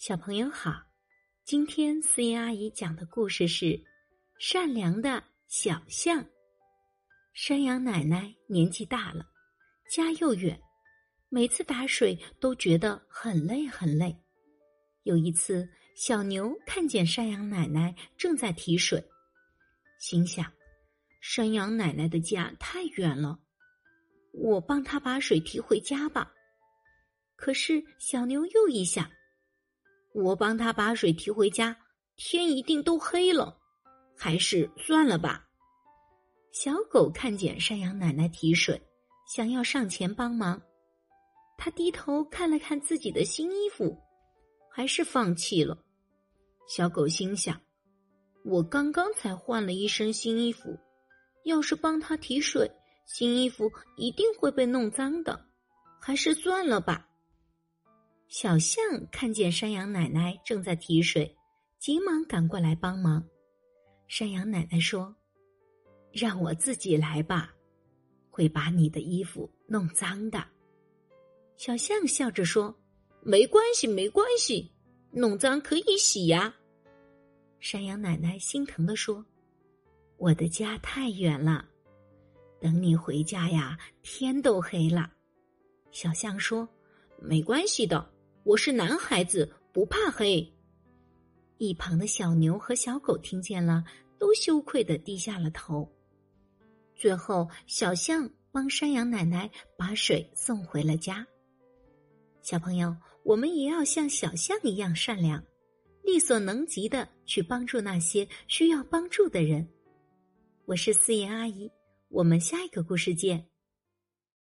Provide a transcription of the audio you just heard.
小朋友好，今天思妍阿姨讲的故事是《善良的小象》。山羊奶奶年纪大了，家又远，每次打水都觉得很累很累。有一次，小牛看见山羊奶奶正在提水，心想：山羊奶奶的家太远了，我帮她把水提回家吧。可是小牛又一想。我帮他把水提回家，天一定都黑了，还是算了吧。小狗看见山羊奶奶提水，想要上前帮忙，他低头看了看自己的新衣服，还是放弃了。小狗心想：我刚刚才换了一身新衣服，要是帮他提水，新衣服一定会被弄脏的，还是算了吧。小象看见山羊奶奶正在提水，急忙赶过来帮忙。山羊奶奶说：“让我自己来吧，会把你的衣服弄脏的。”小象笑着说：“没关系，没关系，弄脏可以洗呀。”山羊奶奶心疼的说：“我的家太远了，等你回家呀，天都黑了。”小象说：“没关系的。”我是男孩子，不怕黑。一旁的小牛和小狗听见了，都羞愧的低下了头。最后，小象帮山羊奶奶把水送回了家。小朋友，我们也要像小象一样善良，力所能及的去帮助那些需要帮助的人。我是思妍阿姨，我们下一个故事见。